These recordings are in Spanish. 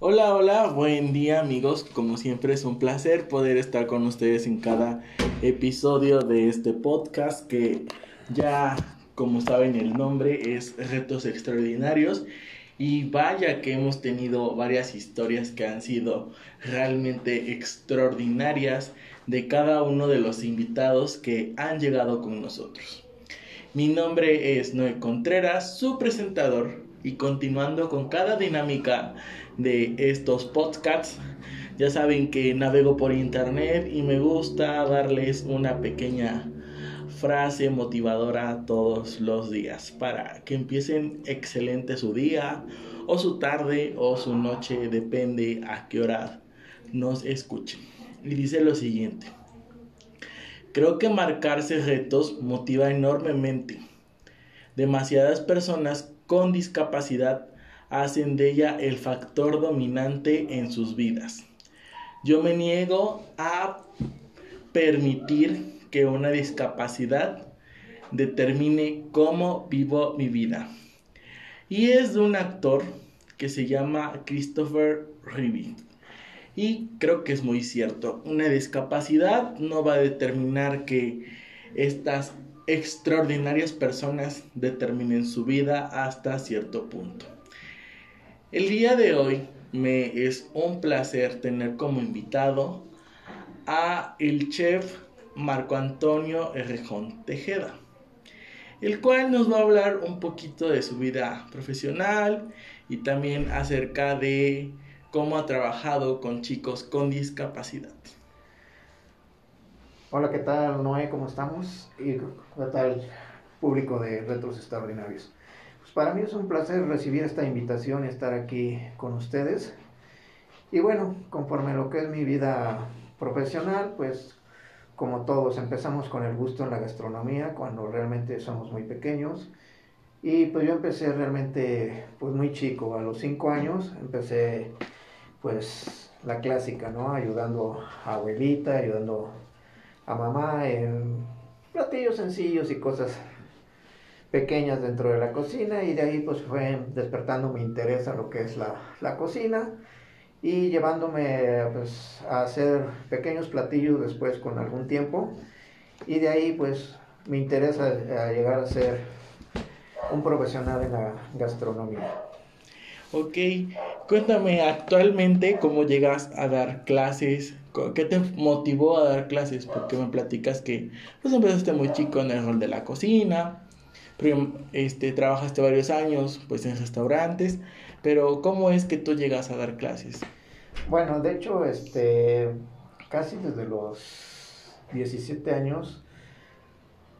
Hola, hola, buen día amigos. Como siempre es un placer poder estar con ustedes en cada episodio de este podcast que ya, como saben el nombre, es Retos Extraordinarios. Y vaya que hemos tenido varias historias que han sido realmente extraordinarias de cada uno de los invitados que han llegado con nosotros. Mi nombre es Noé Contreras, su presentador, y continuando con cada dinámica de estos podcasts. Ya saben que navego por internet y me gusta darles una pequeña frase motivadora todos los días para que empiecen excelente su día o su tarde o su noche, depende a qué hora nos escuchen. Y dice lo siguiente. Creo que marcarse retos motiva enormemente. Demasiadas personas con discapacidad hacen de ella el factor dominante en sus vidas. Yo me niego a permitir que una discapacidad determine cómo vivo mi vida. Y es de un actor que se llama Christopher Reeve. Y creo que es muy cierto. Una discapacidad no va a determinar que estas extraordinarias personas determinen su vida hasta cierto punto. El día de hoy me es un placer tener como invitado a el chef Marco Antonio Errejón Tejeda, el cual nos va a hablar un poquito de su vida profesional y también acerca de cómo ha trabajado con chicos con discapacidad. Hola, ¿qué tal Noé? ¿Cómo estamos? Y qué tal público de Retos Extraordinarios. Para mí es un placer recibir esta invitación y estar aquí con ustedes. Y bueno, conforme a lo que es mi vida profesional, pues como todos empezamos con el gusto en la gastronomía cuando realmente somos muy pequeños. Y pues yo empecé realmente pues muy chico, a los cinco años empecé pues la clásica, ¿no? Ayudando a abuelita, ayudando a mamá en platillos sencillos y cosas pequeñas dentro de la cocina y de ahí pues fue despertando mi interés a lo que es la, la cocina y llevándome pues, a hacer pequeños platillos después con algún tiempo y de ahí pues me interesa a llegar a ser un profesional en la gastronomía. Ok, cuéntame actualmente cómo llegas a dar clases, ¿qué te motivó a dar clases? Porque me platicas que pues empezaste muy chico en el rol de la cocina, este, trabajaste varios años pues en restaurantes, pero ¿cómo es que tú llegas a dar clases? Bueno, de hecho, este, casi desde los 17 años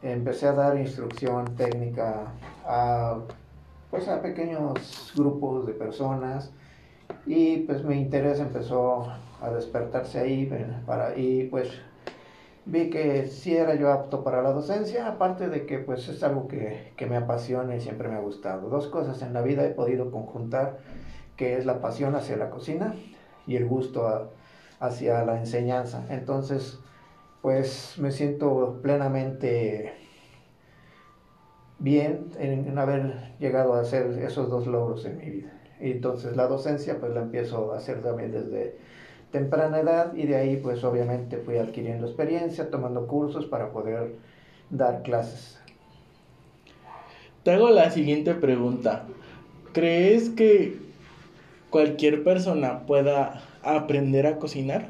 empecé a dar instrucción técnica a, pues, a pequeños grupos de personas y pues mi interés empezó a despertarse ahí para, y pues vi que sí era yo apto para la docencia, aparte de que pues es algo que, me apasiona y siempre me ha gustado. Dos cosas en la vida he podido conjuntar, que es la pasión hacia la cocina y el gusto hacia la enseñanza. Entonces, pues me siento plenamente bien en, haber llegado a hacer esos dos logros en mi vida. Y entonces la docencia pues la empiezo a hacer también desde temprana edad y de ahí pues obviamente fui adquiriendo experiencia, tomando cursos para poder dar clases. Te hago la siguiente pregunta. ¿Crees que cualquier persona pueda aprender a cocinar?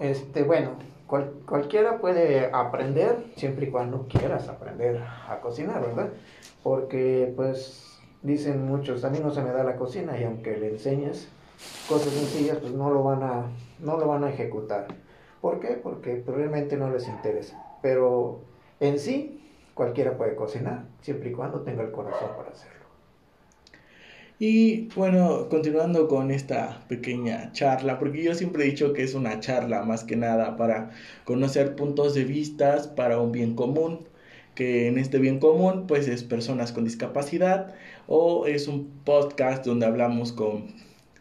Este, bueno, cualquiera puede aprender siempre y cuando quieras aprender a cocinar, ¿verdad? Porque pues dicen muchos, a mí no se me da la cocina y aunque le enseñes, cosas sencillas, pues no lo van a, no lo van a ejecutar. ¿Por qué? Porque probablemente no les interesa. Pero en sí, cualquiera puede cocinar, siempre y cuando tenga el corazón para hacerlo. Y bueno, continuando con esta pequeña charla, porque yo siempre he dicho que es una charla más que nada para conocer puntos de vista para un bien común, que en este bien común pues es personas con discapacidad o es un podcast donde hablamos con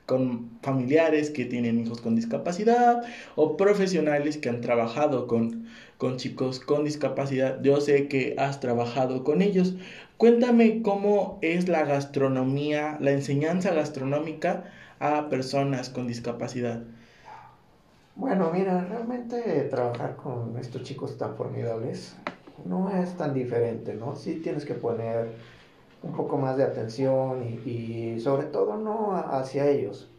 con familiares que tienen hijos con discapacidad o profesionales que han trabajado con, con chicos con discapacidad. Yo sé que has trabajado con ellos. Cuéntame cómo es la gastronomía, la enseñanza gastronómica a personas con discapacidad. Bueno, mira, realmente trabajar con estos chicos tan formidables no es tan diferente, ¿no? Sí tienes que poner un poco más de atención y, sobre todo no hacia ellos,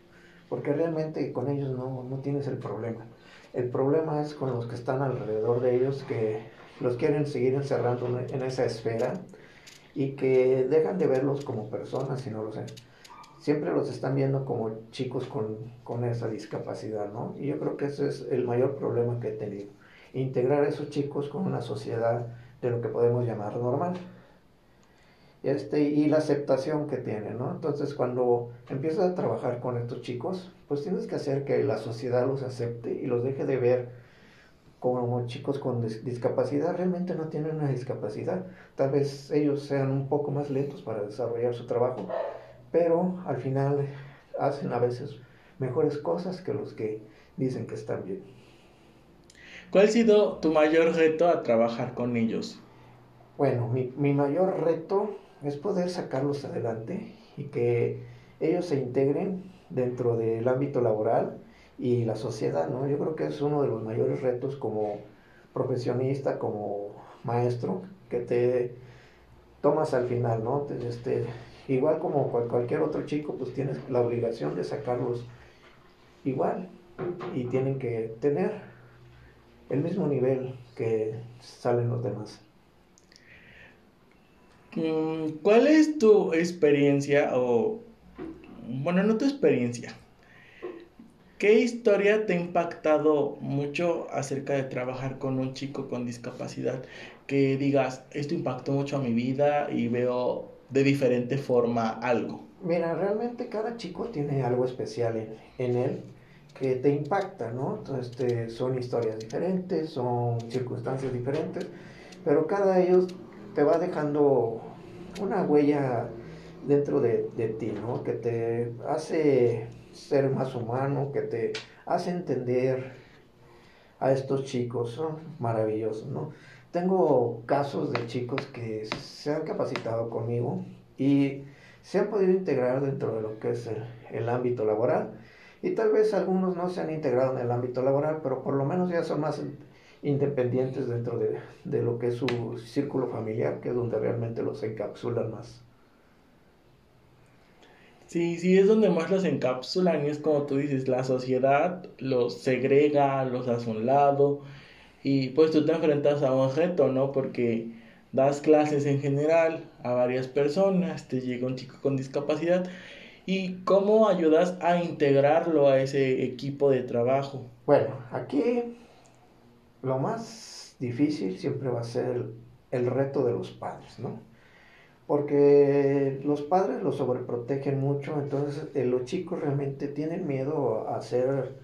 porque realmente con ellos no, no tienes el problema. El problema es con los que están alrededor de ellos que los quieren seguir encerrando en esa esfera y que dejan de verlos como personas y no lo sé. Siempre los están viendo como chicos con, con esa discapacidad, ¿no? Y yo creo que ese es el mayor problema que he tenido. Integrar a esos chicos con una sociedad de lo que podemos llamar normal este, y la aceptación que tienen, ¿no? Entonces, cuando empiezas a trabajar con estos chicos, pues tienes que hacer que la sociedad los acepte y los deje de ver como chicos con discapacidad. Realmente no tienen una discapacidad. Tal vez ellos sean un poco más lentos para desarrollar su trabajo, pero al final hacen a veces mejores cosas que los que dicen que están bien. ¿Cuál ha sido tu mayor reto a trabajar con ellos? Bueno, mi, mi mayor reto es poder sacarlos adelante y que ellos se integren dentro del ámbito laboral y la sociedad, ¿no? Yo creo que es uno de los mayores retos como profesionista, como maestro, que te tomas al final, ¿no? Este, igual como cualquier otro chico, pues tienes la obligación de sacarlos igual y tienen que tener el mismo nivel que salen los demás. Mm, ¿Cuál es tu experiencia o, bueno, no tu experiencia? ¿Qué historia te ha impactado mucho acerca de trabajar con un chico con discapacidad? Que digas, esto impactó mucho a mi vida y veo de diferente forma algo. Mira, realmente cada chico tiene algo especial en, en él que te impacta, ¿no? Entonces, este, son historias diferentes, son circunstancias diferentes, pero cada ellos te va dejando una huella dentro de, ti, ¿no? Que te hace ser más humano, que te hace entender a estos chicos, son maravillosos, ¿no? Tengo casos de chicos que se han capacitado conmigo y se han podido integrar dentro de lo que es el, el ámbito laboral y tal vez algunos no se han integrado en el ámbito laboral, pero por lo menos ya son más independientes dentro de, de, lo que es su círculo familiar, que es donde realmente los encapsulan más. Sí, sí, es donde más los encapsulan y es como tú dices, la sociedad los segrega, los hace un lado y pues tú te enfrentas a un reto, ¿no? Porque das clases en general a varias personas, te llega un chico con discapacidad y cómo ayudas a integrarlo a ese equipo de trabajo. Bueno, aquí lo más difícil siempre va a ser el, reto de los padres, ¿no? Porque los padres los sobreprotegen mucho, entonces eh, los chicos realmente tienen miedo a hacer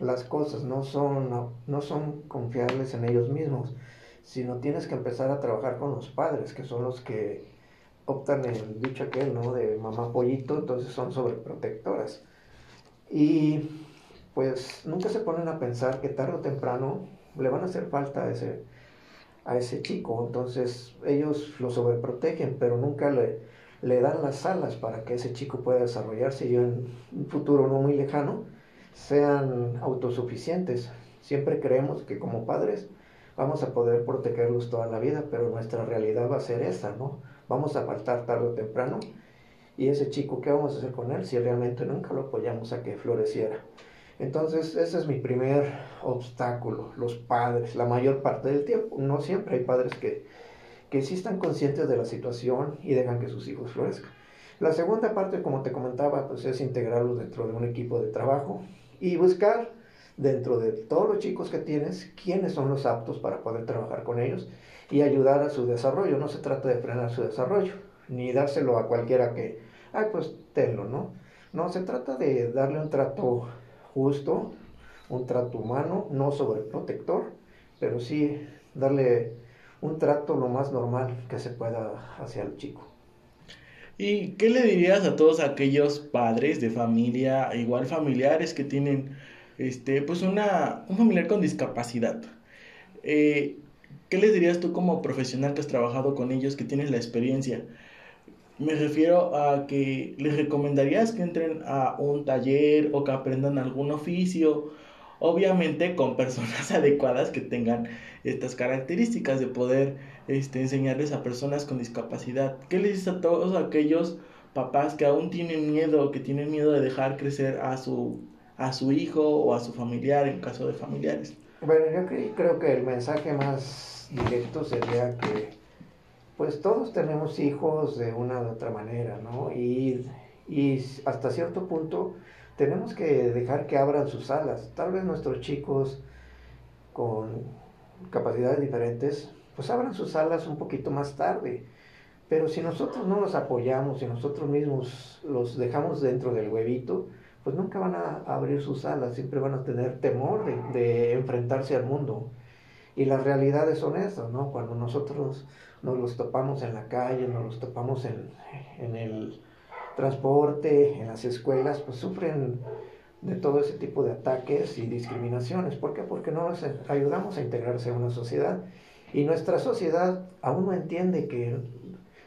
las cosas, no son, no, son confiables en ellos mismos, sino tienes que empezar a trabajar con los padres, que son los que optan el dicho aquel, ¿no? De mamá pollito, entonces son sobreprotectoras. Y pues nunca se ponen a pensar que tarde o temprano le van a hacer falta a ese, a ese chico. Entonces ellos lo sobreprotegen, pero nunca le, le dan las alas para que ese chico pueda desarrollarse y en un futuro no muy lejano sean autosuficientes. Siempre creemos que como padres vamos a poder protegerlos toda la vida, pero nuestra realidad va a ser esa, ¿no? Vamos a faltar tarde o temprano. Y ese chico, ¿qué vamos a hacer con él si realmente nunca lo apoyamos a que floreciera? Entonces, ese es mi primer obstáculo, los padres, la mayor parte del tiempo. No siempre hay padres que, que sí están conscientes de la situación y dejan que sus hijos florezcan. La segunda parte, como te comentaba, pues es integrarlos dentro de un equipo de trabajo y buscar dentro de todos los chicos que tienes quiénes son los aptos para poder trabajar con ellos y ayudar a su desarrollo. No se trata de frenar su desarrollo, ni dárselo a cualquiera que, ay, pues tenlo, ¿no? No, se trata de darle un trato justo, un trato humano, no sobreprotector, pero sí darle un trato lo más normal que se pueda hacia el chico. ¿Y qué le dirías a todos aquellos padres de familia, igual familiares que tienen este, pues una, un familiar con discapacidad? Eh, ¿Qué les dirías tú como profesional que has trabajado con ellos, que tienes la experiencia? Me refiero a que les recomendarías que entren a un taller o que aprendan algún oficio, obviamente con personas adecuadas que tengan estas características de poder este, enseñarles a personas con discapacidad. ¿Qué les dices a todos aquellos papás que aún tienen miedo, que tienen miedo de dejar crecer a su, a su hijo o a su familiar en caso de familiares? Bueno, yo creo que el mensaje más directo sería que pues todos tenemos hijos de una u otra manera, ¿no? Y, y hasta cierto punto tenemos que dejar que abran sus alas. Tal vez nuestros chicos con capacidades diferentes pues abran sus alas un poquito más tarde. Pero si nosotros no los apoyamos, si nosotros mismos los dejamos dentro del huevito, pues nunca van a abrir sus alas, siempre van a tener temor de, enfrentarse al mundo. Y las realidades son esas, ¿no? Cuando nosotros nos los topamos en la calle, nos los topamos en, en el transporte, en las escuelas, pues sufren de todo ese tipo de ataques y discriminaciones. ¿Por qué? Porque no los ayudamos a integrarse a una sociedad. Y nuestra sociedad aún no entiende que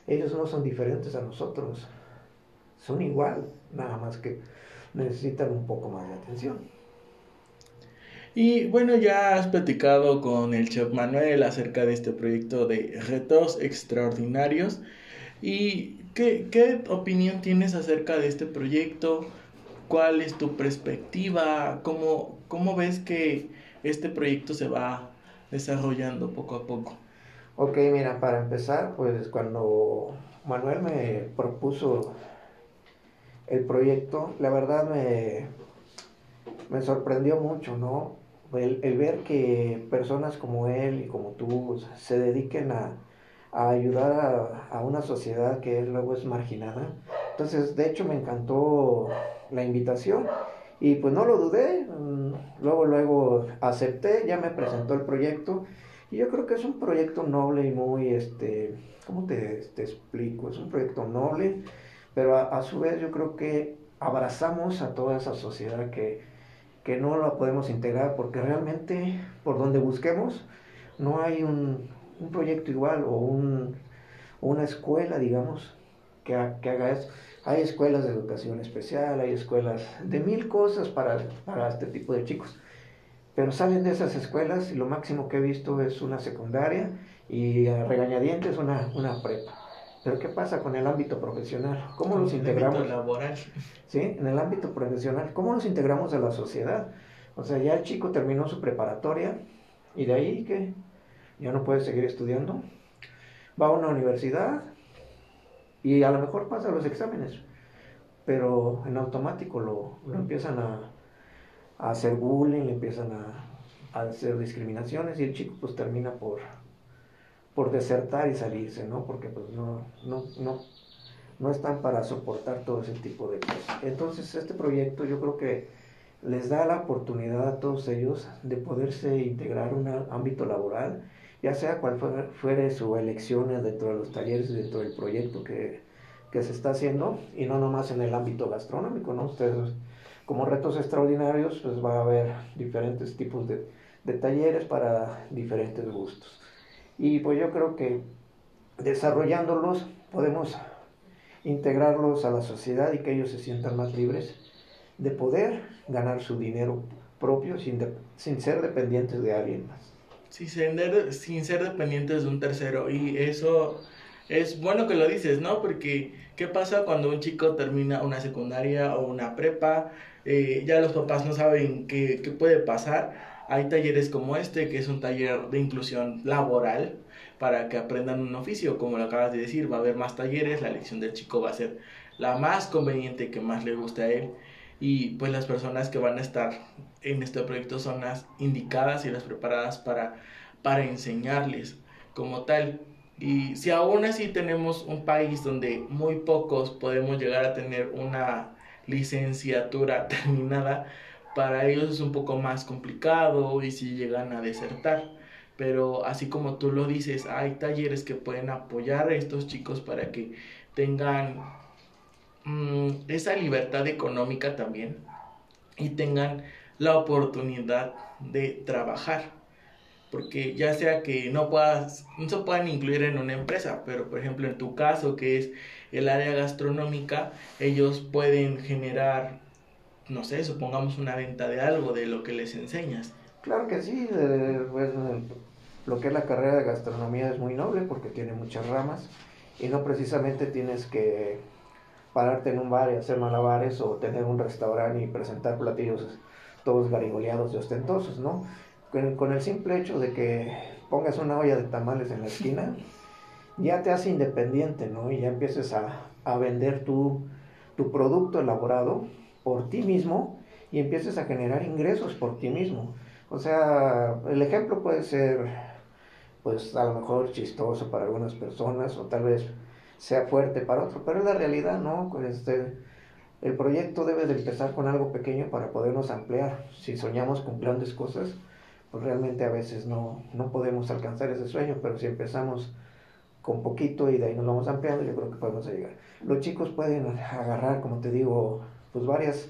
ellos no son diferentes a nosotros, son igual, nada más que necesitan un poco más de atención. Y bueno, ya has platicado con el chef Manuel acerca de este proyecto de retos extraordinarios. ¿Y qué, qué opinión tienes acerca de este proyecto? ¿Cuál es tu perspectiva? ¿Cómo, cómo ves que este proyecto se va desarrollando poco a poco. Ok, mira, para empezar, pues cuando Manuel me propuso el proyecto, la verdad me, me sorprendió mucho, ¿no? El, ver que personas como él y como tú se dediquen a, ayudar a, a, una sociedad que luego es marginada. Entonces, de hecho, me encantó la invitación y pues no lo dudé, mm, luego, luego acepté, ya me presentó el proyecto. Y yo creo que es un proyecto noble y muy, este, ¿cómo te, explico? Es un proyecto noble, pero a, su vez yo creo que abrazamos a toda esa sociedad que, que no la podemos integrar porque realmente por donde busquemos no hay un, un proyecto igual o un, una escuela, digamos, que, que haga eso. Hay escuelas de educación especial, hay escuelas de mil cosas para, para este tipo de chicos. Pero salen de esas escuelas y lo máximo que he visto es una secundaria y a regañadientes una, una prepa. Pero ¿qué pasa con el ámbito profesional? ¿Cómo los integramos? En el ámbito laboral. Sí, en el ámbito profesional. ¿Cómo los integramos a la sociedad? O sea, ya el chico terminó su preparatoria y de ahí que ya no puede seguir estudiando. Va a una universidad, y a lo mejor pasa los exámenes, pero en automático lo, lo empiezan a, a, hacer bullying, empiezan a, a, hacer discriminaciones y el chico pues termina por, por desertar y salirse, ¿no? Porque pues no, no, no, no están para soportar todo ese tipo de cosas. Entonces este proyecto yo creo que les da la oportunidad a todos ellos de poderse integrar un ámbito laboral ya sea cual fuere, su elección dentro de los talleres dentro del proyecto que, se está haciendo, y no nomás en el ámbito gastronómico, ¿no? Ustedes, como retos extraordinarios, pues va a haber diferentes tipos de, de talleres para diferentes gustos. Y pues yo creo que desarrollándolos podemos integrarlos a la sociedad y que ellos se sientan más libres de poder ganar su dinero propio sin, sin ser dependientes de alguien más sin ser, sin ser dependientes de un tercero. Y eso es bueno que lo dices, ¿no? Porque, ¿qué pasa cuando un chico termina una secundaria o una prepa? Eh, ya los papás no saben qué, qué puede pasar. Hay talleres como este, que es un taller de inclusión laboral para que aprendan un oficio, como lo acabas de decir, va a haber más talleres, la elección del chico va a ser la más conveniente que más le guste a él y pues las personas que van a estar en este proyecto son las indicadas y las preparadas para, para enseñarles como tal. Y si aún así tenemos un país donde muy pocos podemos llegar a tener una licenciatura terminada, para ellos es un poco más complicado y si llegan a desertar. Pero así como tú lo dices, hay talleres que pueden apoyar a estos chicos para que tengan mm, esa libertad económica también y tengan la oportunidad de trabajar. Porque ya sea que no puedas, no se puedan incluir en una empresa, pero por ejemplo en tu caso que es el área gastronómica, ellos pueden generar, no sé, supongamos una venta de algo de lo que les enseñas. Claro que sí, pues, lo que es la carrera de gastronomía es muy noble porque tiene muchas ramas y no precisamente tienes que pararte en un bar y hacer malabares o tener un restaurante y presentar platillos todos garigoleados y ostentosos, ¿no? Con, el simple hecho de que pongas una olla de tamales en la esquina, ya te hace independiente, ¿no? Y ya empieces a, a vender tu, tu producto elaborado por ti mismo y empieces a generar ingresos por ti mismo. O sea, el ejemplo puede ser, pues a lo mejor chistoso para algunas personas o tal vez sea fuerte para otros, pero es la realidad, ¿no? Pues, este, el proyecto debe de empezar con algo pequeño para podernos ampliar. Si soñamos con grandes cosas, pues realmente a veces no, no podemos alcanzar ese sueño, pero si empezamos con poquito y de ahí nos vamos ampliando, yo creo que podemos llegar. Los chicos pueden agarrar, como te digo, pues varias,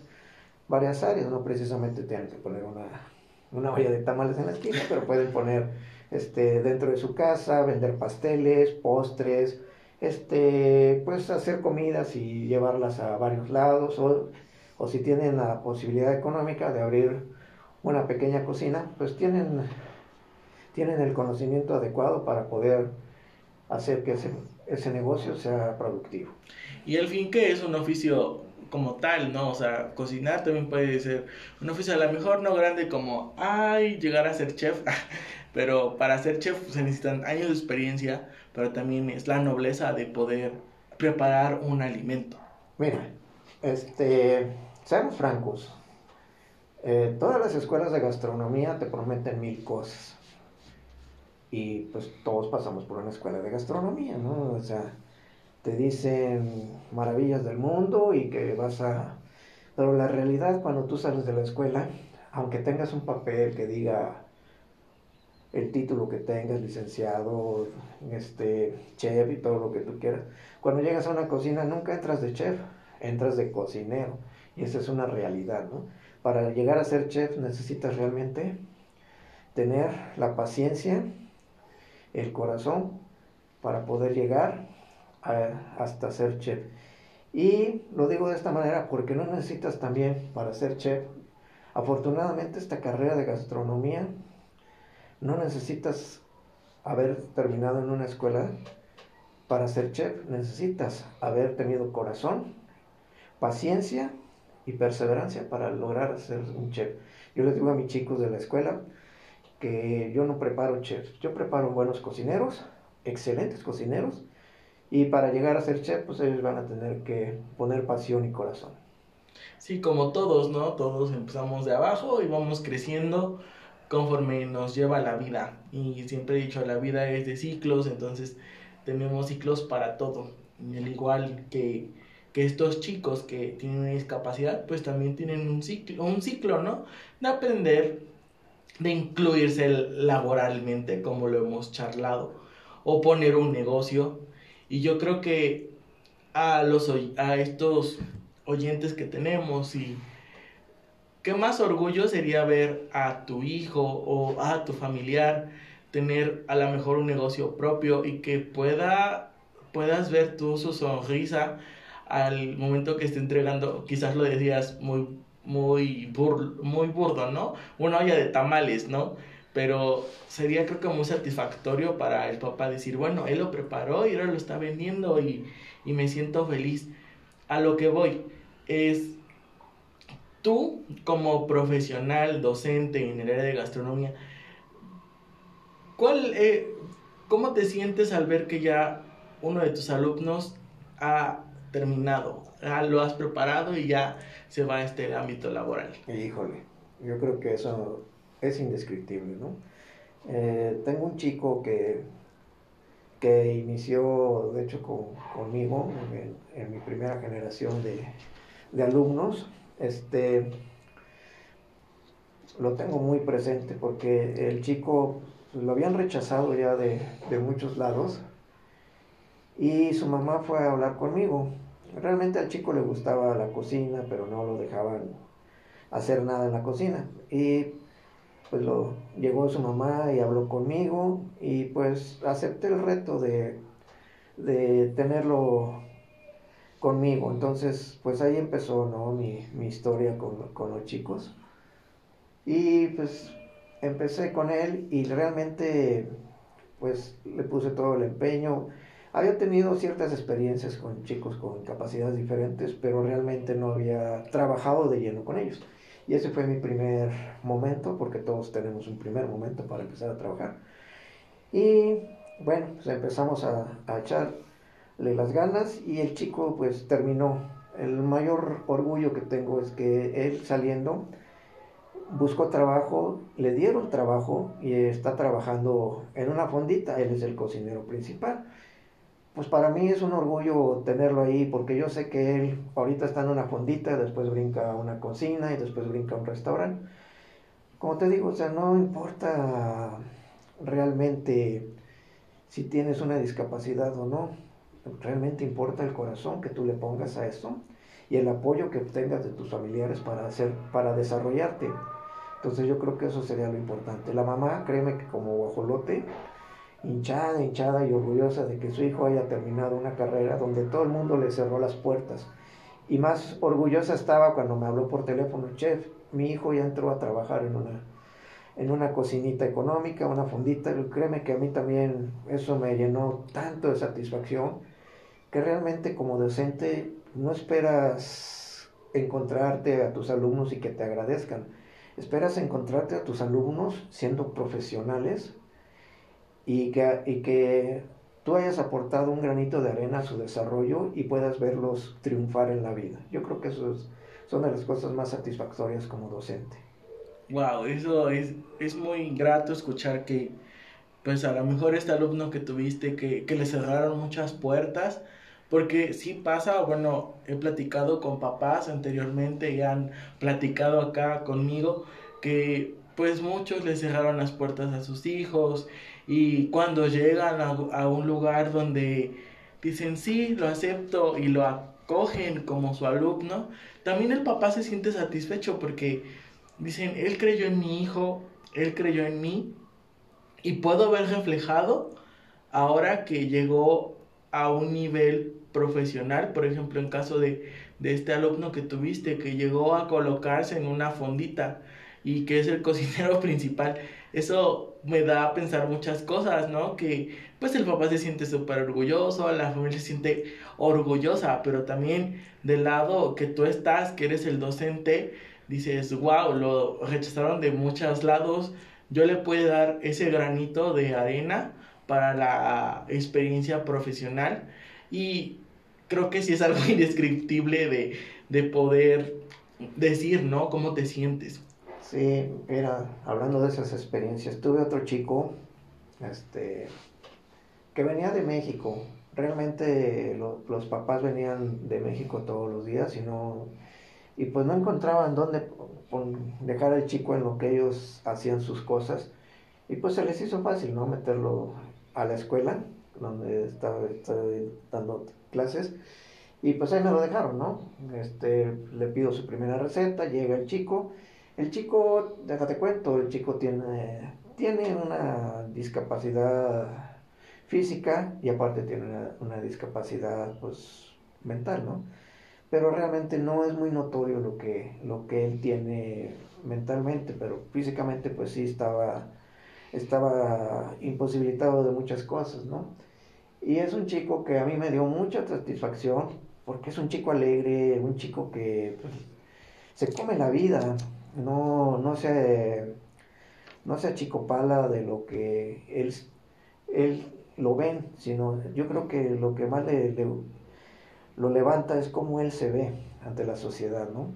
varias áreas, no precisamente tienen que poner una, una olla de tamales en la esquina, pero pueden poner este, dentro de su casa, vender pasteles, postres, este, pues hacer comidas y llevarlas a varios lados o, o si tienen la posibilidad económica de abrir una pequeña cocina, pues tienen, tienen el conocimiento adecuado para poder hacer que ese, ese negocio sea productivo. Y el fin que es un oficio como tal, ¿no? O sea, cocinar también puede ser un oficio a lo mejor no grande como, ay, llegar a ser chef, pero para ser chef se necesitan años de experiencia, pero también es la nobleza de poder preparar un alimento. Mira, este, seamos francos, eh, todas las escuelas de gastronomía te prometen mil cosas. Y pues todos pasamos por una escuela de gastronomía, ¿no? O sea, te dicen maravillas del mundo y que vas a... Pero la realidad cuando tú sales de la escuela, aunque tengas un papel que diga el título que tengas, licenciado, este, chef y todo lo que tú quieras. Cuando llegas a una cocina nunca entras de chef, entras de cocinero. Y esa es una realidad, ¿no? Para llegar a ser chef necesitas realmente tener la paciencia, el corazón, para poder llegar hasta ser chef. Y lo digo de esta manera porque no necesitas también para ser chef. Afortunadamente esta carrera de gastronomía no necesitas haber terminado en una escuela para ser chef. Necesitas haber tenido corazón, paciencia y perseverancia para lograr ser un chef. Yo les digo a mis chicos de la escuela que yo no preparo chefs, yo preparo buenos cocineros, excelentes cocineros, y para llegar a ser chef, pues ellos van a tener que poner pasión y corazón. Sí, como todos, ¿no? Todos empezamos de abajo y vamos creciendo conforme nos lleva la vida. Y siempre he dicho, la vida es de ciclos, entonces tenemos ciclos para todo. Al igual que, que estos chicos que tienen una discapacidad, pues también tienen un ciclo, un ciclo, ¿no? De aprender, de incluirse laboralmente, como lo hemos charlado, o poner un negocio. Y yo creo que a, los, a estos oyentes que tenemos y ¿Qué más orgullo sería ver a tu hijo o a tu familiar tener a lo mejor un negocio propio y que pueda, puedas ver tú su sonrisa al momento que esté entregando, quizás lo decías muy, muy, muy burdo, ¿no? Una olla de tamales, ¿no? Pero sería creo que muy satisfactorio para el papá decir, bueno, él lo preparó y ahora lo está vendiendo y, y me siento feliz. A lo que voy es tú como profesional, docente en el área de gastronomía, ¿cuál, eh, ¿cómo te sientes al ver que ya uno de tus alumnos ha terminado, lo has preparado y ya se va a este ámbito laboral? Híjole, yo creo que eso es indescriptible, ¿no? Eh, tengo un chico que, que inició, de hecho, conmigo en, mi primera generación de, de alumnos este, lo tengo muy presente porque el chico lo habían rechazado ya de, muchos lados y su mamá fue a hablar conmigo realmente al chico le gustaba la cocina, pero no lo dejaban hacer nada en la cocina. Y pues lo llegó su mamá y habló conmigo y pues acepté el reto de, de tenerlo conmigo. Entonces, pues ahí empezó, ¿no? Mi, mi historia con, con, los chicos. Y pues empecé con él y realmente, pues le puse todo el empeño. Había tenido ciertas experiencias con chicos con capacidades diferentes, pero realmente no había trabajado de lleno con ellos. Y ese fue mi primer momento, porque todos tenemos un primer momento para empezar a trabajar. Y bueno, pues empezamos a, a echarle las ganas y el chico pues terminó. El mayor orgullo que tengo es que él saliendo buscó trabajo, le dieron trabajo y está trabajando en una fondita, él es el cocinero principal pues para mí es un orgullo tenerlo ahí porque yo sé que él ahorita está en una fondita, después brinca a una cocina y después brinca a un restaurante. Como te digo, o sea, no importa realmente si tienes una discapacidad o no, realmente importa el corazón que tú le pongas a eso y el apoyo que obtengas de tus familiares para hacer para desarrollarte. Entonces yo creo que eso sería lo importante. La mamá, créeme que como guajolote, hinchada, hinchada y orgullosa de que su hijo haya terminado una carrera donde todo el mundo le cerró las puertas. Y más orgullosa estaba cuando me habló por teléfono, chef, mi hijo ya entró a trabajar en una, en una cocinita económica, una fondita. Y créeme que a mí también eso me llenó tanto de satisfacción que realmente como docente no esperas encontrarte a tus alumnos y que te agradezcan. Esperas encontrarte a tus alumnos siendo profesionales y que, y que tú hayas aportado un granito de arena a su desarrollo y puedas verlos triunfar en la vida. Yo creo que eso es, son de las cosas más satisfactorias como docente. Wow, eso es, es muy grato escuchar que, pues a lo mejor este alumno que tuviste, que, que le cerraron muchas puertas, porque sí pasa, bueno, he platicado con papás anteriormente y han platicado acá conmigo que pues muchos le cerraron las puertas a sus hijos y cuando llegan a, un lugar donde dicen sí, lo acepto y lo acogen como su alumno, también el papá se siente satisfecho porque dicen, él creyó en mi hijo, él creyó en mí y puedo ver reflejado ahora que llegó a un nivel profesional, por ejemplo, en caso de, de este alumno que tuviste, que llegó a colocarse en una fondita y que es el cocinero principal, eso me da a pensar muchas cosas, ¿no? Que pues el papá se siente súper orgulloso, la familia se siente orgullosa, pero también del lado que tú estás, que eres el docente, dices, wow, lo rechazaron de muchos lados, yo le puedo dar ese granito de arena para la experiencia profesional y creo que sí es algo indescriptible de, de poder decir, ¿no? ¿Cómo te sientes? Sí, mira, hablando de esas experiencias, tuve otro chico, este, que venía de México. Realmente los papás venían de México todos los días y no, y pues no encontraban dónde dejar al chico en lo que ellos hacían sus cosas. Y pues se les hizo fácil, ¿no? Meterlo a la escuela, donde estaba, estaba dando clases. Y pues ahí me lo dejaron, ¿no? Este, le pido su primera receta, llega el chico el chico, déjate cuento, el chico tiene, tiene una discapacidad física y aparte tiene una, discapacidad pues mental, ¿no? Pero realmente no es muy notorio lo que, lo que él tiene mentalmente, pero físicamente pues sí estaba, estaba imposibilitado de muchas cosas, ¿no? Y es un chico que a mí me dio mucha satisfacción porque es un chico alegre, un chico que pues, se come la vida, no, no se, no se achicopala de lo que él, él lo ven, sino yo creo que lo que más le, lo levanta es cómo él se ve ante la sociedad, ¿no?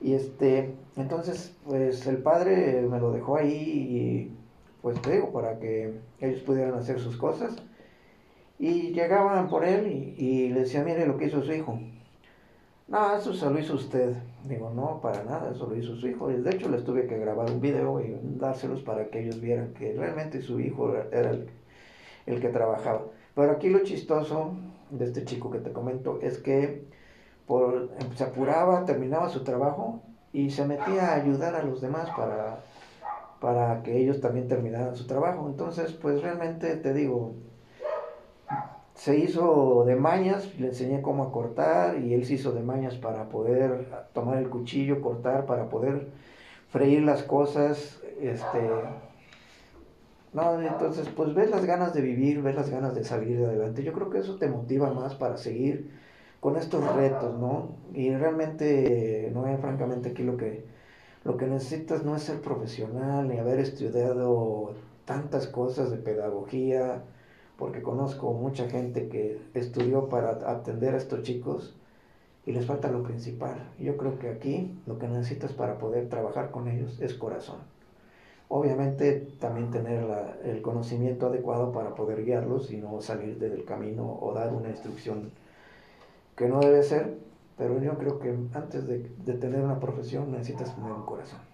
Y este, entonces, pues el padre me lo dejó ahí y pues te digo, para que ellos pudieran hacer sus cosas. Y llegaban por él y, y le decía, mire lo que hizo su hijo. No, eso se lo hizo usted. Digo, no, para nada, eso lo hizo su hijo. Y de hecho les tuve que grabar un video y dárselos para que ellos vieran que realmente su hijo era el, el que trabajaba. Pero aquí lo chistoso de este chico que te comento es que por, se apuraba, terminaba su trabajo y se metía a ayudar a los demás para, para que ellos también terminaran su trabajo. Entonces, pues realmente te digo, se hizo de mañas, le enseñé cómo cortar y él se hizo de mañas para poder tomar el cuchillo, cortar, para poder freír las cosas, este no, entonces pues ves las ganas de vivir, ves las ganas de salir de adelante. Yo creo que eso te motiva más para seguir con estos retos, ¿no? Y realmente, no es francamente aquí lo que lo que necesitas no es ser profesional ni haber estudiado tantas cosas de pedagogía, porque conozco mucha gente que estudió para atender a estos chicos y les falta lo principal. Yo creo que aquí lo que necesitas para poder trabajar con ellos es corazón. Obviamente también tener el conocimiento adecuado para poder guiarlos y no salir del camino o dar una instrucción que no debe ser, pero yo creo que antes de, de tener una profesión necesitas tener un corazón.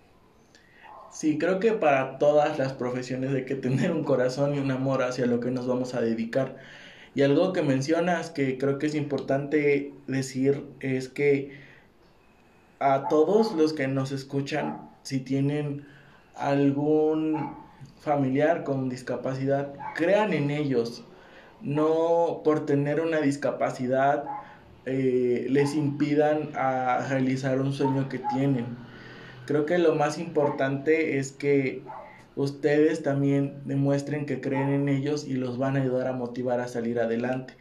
Sí, creo que para todas las profesiones hay que tener un corazón y un amor hacia lo que nos vamos a dedicar. Y algo que mencionas que creo que es importante decir es que a todos los que nos escuchan, si tienen algún familiar con discapacidad, crean en ellos. No por tener una discapacidad eh, les impidan a realizar un sueño que tienen Creo que lo más importante es que ustedes también demuestren que creen en ellos y los van a ayudar a motivar a salir adelante.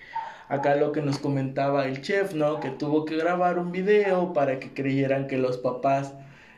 Acá lo que nos comentaba el chef, ¿no? Que tuvo que grabar un video para que creyeran que los papás,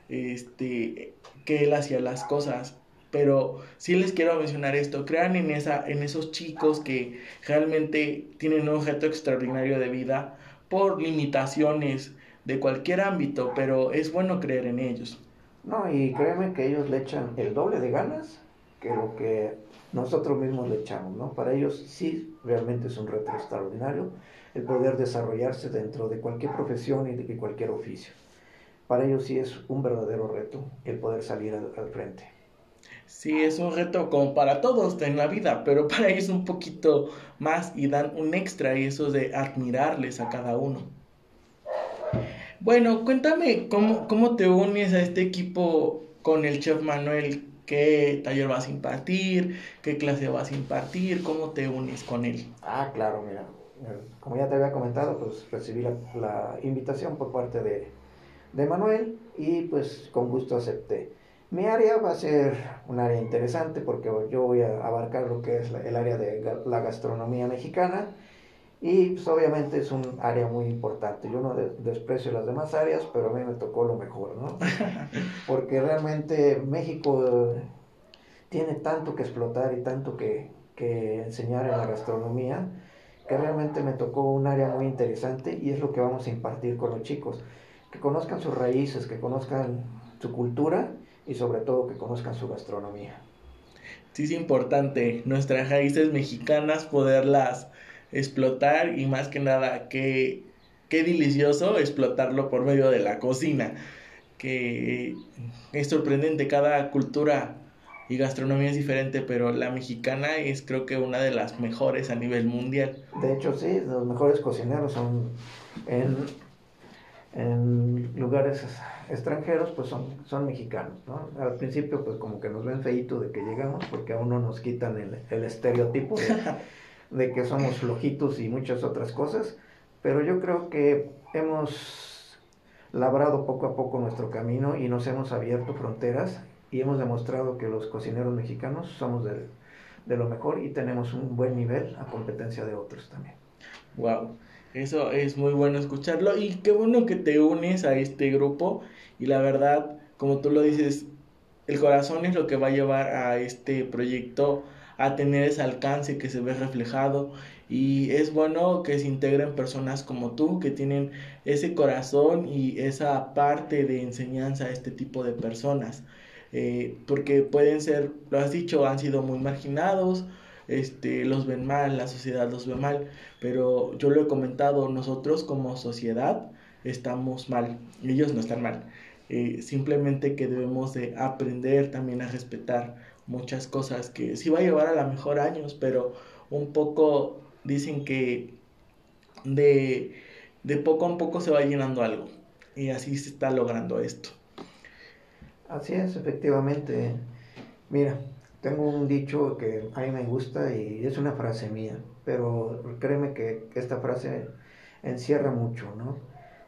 este, que él hacía las cosas. Pero sí les quiero mencionar esto, crean en, esa, en esos chicos que realmente tienen un objeto extraordinario de vida por limitaciones, de cualquier ámbito, pero es bueno creer en ellos. No, y créeme que ellos le echan el doble de ganas que lo que nosotros mismos le echamos, ¿no? Para ellos sí realmente es un reto extraordinario el poder desarrollarse dentro de cualquier profesión y de cualquier oficio. Para ellos sí es un verdadero reto el poder salir al, al frente. Sí, es un reto como para todos en la vida, pero para ellos un poquito más y dan un extra y eso de admirarles a cada uno. Bueno, cuéntame cómo, cómo te unes a este equipo con el chef Manuel. ¿Qué taller vas a impartir? ¿Qué clase vas a impartir? ¿Cómo te unes con él? Ah, claro, mira. Como ya te había comentado, pues recibí la, invitación por parte de, de Manuel y pues con gusto acepté. Mi área va a ser un área interesante porque yo voy a abarcar lo que es el área de la gastronomía mexicana y pues obviamente es un área muy importante. Yo no desprecio las demás áreas, pero a mí me tocó lo mejor, ¿no? Porque realmente México tiene tanto que explotar y tanto que, que enseñar en la gastronomía, que realmente me tocó un área muy interesante y es lo que vamos a impartir con los chicos. Que conozcan sus raíces, que conozcan su cultura y sobre todo que conozcan su gastronomía. Sí, es importante nuestras raíces mexicanas poderlas explotar y más que nada qué, qué delicioso explotarlo por medio de la cocina, que es sorprendente, cada cultura y gastronomía es diferente, pero la mexicana es creo que una de las mejores a nivel mundial. De hecho, sí, los mejores cocineros son en, en lugares extranjeros, pues son, son mexicanos, ¿no? Al principio, pues como que nos ven feito de que llegamos, porque aún no nos quitan el, el estereotipo de que somos flojitos y muchas otras cosas, pero yo creo que hemos labrado poco a poco nuestro camino y nos hemos abierto fronteras y hemos demostrado que los cocineros mexicanos somos de, de lo mejor y tenemos un buen nivel a competencia de otros también. Wow, eso es muy bueno escucharlo y qué bueno que te unes a este grupo y la verdad, como tú lo dices, el corazón es lo que va a llevar a este proyecto a tener ese alcance que se ve reflejado. Y es bueno que se integren personas como tú que tienen ese corazón y esa parte de enseñanza a este tipo de personas. Eh, porque pueden ser lo has dicho han sido muy marginados este los ven mal la sociedad los ve mal. Pero yo lo he comentado nosotros como sociedad estamos mal ellos no están mal. Eh, simplemente que debemos de aprender también a respetar muchas cosas que sí va a llevar a la mejor años, pero un poco dicen que de de poco a poco se va llenando algo. Y así se está logrando esto. Así es, efectivamente. Mira, tengo un dicho que a mí me gusta y es una frase mía, pero créeme que esta frase encierra mucho, ¿no?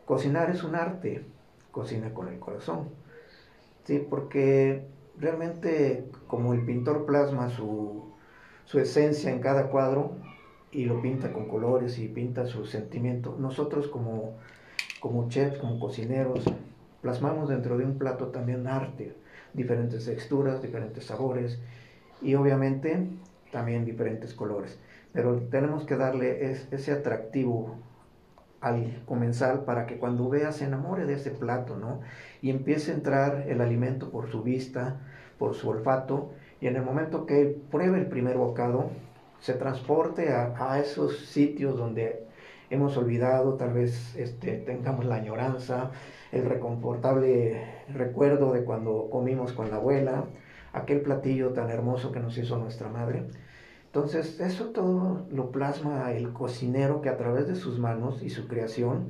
Cocinar es un arte, cocina con el corazón. Sí, porque realmente como el pintor plasma su, su esencia en cada cuadro y lo pinta con colores y pinta su sentimiento, nosotros como, como chefs, como cocineros, plasmamos dentro de un plato también arte, diferentes texturas, diferentes sabores y obviamente también diferentes colores. Pero tenemos que darle ese atractivo al comensal para que cuando vea se enamore de ese plato, ¿no? Y empiece a entrar el alimento por su vista, por su olfato, y en el momento que pruebe el primer bocado, se transporte a, esos sitios donde hemos olvidado, tal vez este, tengamos la añoranza, el reconfortable recuerdo de cuando comimos con la abuela, aquel platillo tan hermoso que nos hizo nuestra madre. Entonces, eso todo lo plasma el cocinero que a través de sus manos y su creación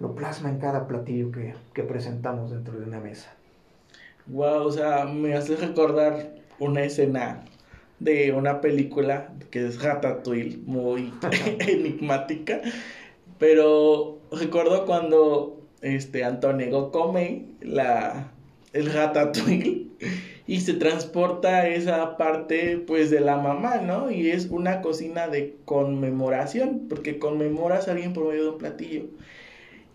lo plasma en cada platillo que presentamos dentro de una mesa. Wow, o sea, me hace recordar una escena de una película que es Ratatouille, muy enigmática, pero recuerdo cuando este Antonego come la el Ratatouille y se transporta esa parte pues de la mamá, ¿no? Y es una cocina de conmemoración, porque conmemoras a alguien por medio de un platillo.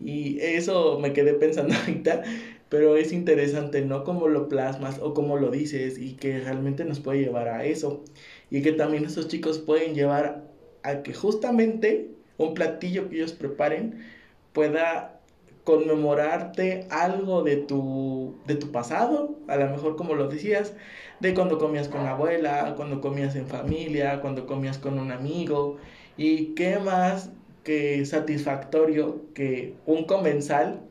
Y eso me quedé pensando ahorita, pero es interesante, ¿no? Cómo lo plasmas o cómo lo dices y que realmente nos puede llevar a eso. Y que también esos chicos pueden llevar a que justamente un platillo que ellos preparen pueda conmemorarte algo de tu, de tu pasado, a lo mejor como lo decías, de cuando comías con la abuela, cuando comías en familia, cuando comías con un amigo, y qué más que satisfactorio que un comensal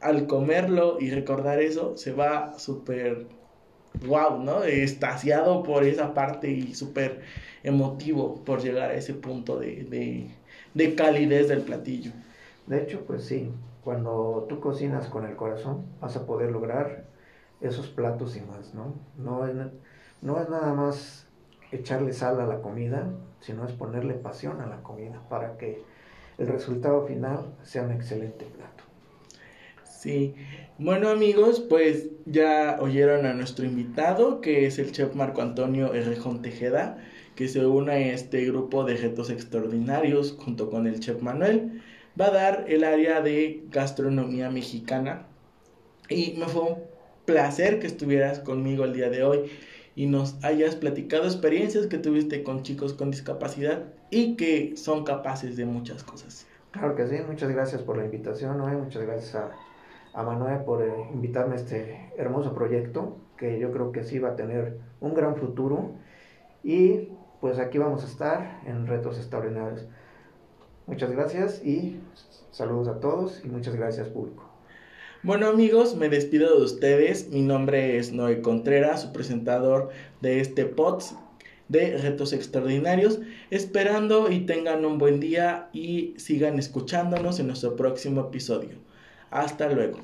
al comerlo y recordar eso se va súper wow, ¿no? Estaciado por esa parte y súper emotivo por llegar a ese punto de, de, de calidez del platillo. De hecho, pues sí, cuando tú cocinas con el corazón, vas a poder lograr esos platos y más, ¿no? No es, no es nada más echarle sal a la comida, sino es ponerle pasión a la comida para que el resultado final sea un excelente plato. Sí, bueno amigos, pues ya oyeron a nuestro invitado, que es el chef Marco Antonio Errejón Tejeda, que se une a este grupo de retos extraordinarios junto con el chef Manuel va a dar el área de gastronomía mexicana. Y me fue un placer que estuvieras conmigo el día de hoy y nos hayas platicado experiencias que tuviste con chicos con discapacidad y que son capaces de muchas cosas. Claro que sí, muchas gracias por la invitación, muchas gracias a, a Manuel por eh, invitarme a este hermoso proyecto que yo creo que sí va a tener un gran futuro y pues aquí vamos a estar en Retos Extraordinarios. Muchas gracias y saludos a todos y muchas gracias público. Bueno amigos, me despido de ustedes. Mi nombre es Noé Contreras, su presentador de este POTS de Retos Extraordinarios. Esperando y tengan un buen día y sigan escuchándonos en nuestro próximo episodio. Hasta luego.